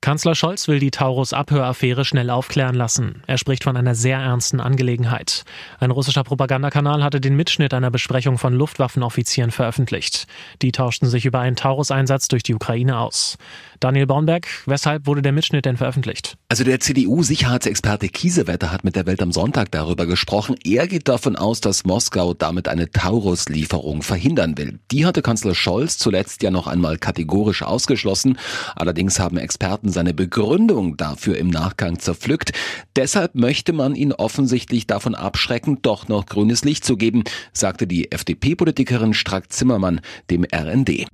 Kanzler Scholz will die Taurus-Abhöraffäre schnell aufklären lassen. Er spricht von einer sehr ernsten Angelegenheit. Ein russischer Propagandakanal hatte den Mitschnitt einer Besprechung von Luftwaffenoffizieren veröffentlicht. Die tauschten sich über einen Taurus-Einsatz durch die Ukraine aus. Daniel Baumberg, weshalb wurde der Mitschnitt denn veröffentlicht? Also der CDU-Sicherheitsexperte Kiesewetter hat mit der Welt am Sonntag darüber gesprochen. Er geht davon aus, dass Moskau damit eine Taurus-Lieferung verhindern will. Die hatte Kanzler Scholz zuletzt ja noch einmal kategorisch ausgeschlossen. Allerdings haben Experten seine Begründung dafür im Nachgang zerpflückt. Deshalb möchte man ihn offensichtlich davon abschrecken, doch noch grünes Licht zu geben, sagte die FDP-Politikerin Strack-Zimmermann dem RND.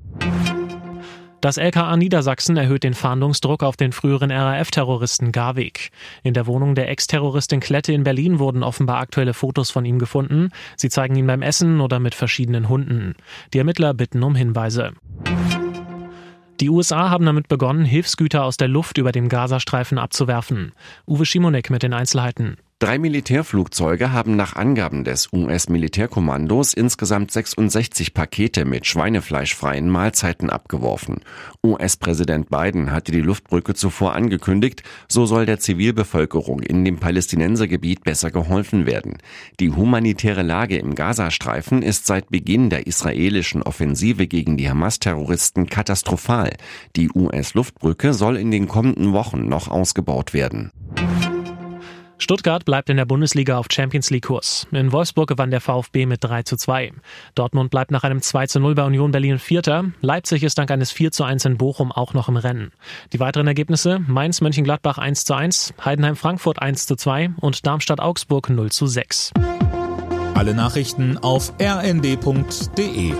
Das LKA Niedersachsen erhöht den Fahndungsdruck auf den früheren RAF-Terroristen Garweg. In der Wohnung der Ex-Terroristin Klette in Berlin wurden offenbar aktuelle Fotos von ihm gefunden. Sie zeigen ihn beim Essen oder mit verschiedenen Hunden. Die Ermittler bitten um Hinweise. Die USA haben damit begonnen, Hilfsgüter aus der Luft über dem Gazastreifen abzuwerfen. Uwe Schimonek mit den Einzelheiten. Drei Militärflugzeuge haben nach Angaben des US-Militärkommandos insgesamt 66 Pakete mit schweinefleischfreien Mahlzeiten abgeworfen. US-Präsident Biden hatte die Luftbrücke zuvor angekündigt, so soll der Zivilbevölkerung in dem Palästinensergebiet besser geholfen werden. Die humanitäre Lage im Gazastreifen ist seit Beginn der israelischen Offensive gegen die Hamas-Terroristen katastrophal. Die US-Luftbrücke soll in den kommenden Wochen noch ausgebaut werden. Stuttgart bleibt in der Bundesliga auf Champions League Kurs. In Wolfsburg gewann der VfB mit 3 zu 2. Dortmund bleibt nach einem 2 zu 0 bei Union Berlin Vierter. Leipzig ist dank eines 4 zu 1 in Bochum auch noch im Rennen. Die weiteren Ergebnisse Mainz Mönchengladbach 1 zu 1, Heidenheim Frankfurt 1 zu 2 und Darmstadt Augsburg 0 zu 6. Alle Nachrichten auf rnd.de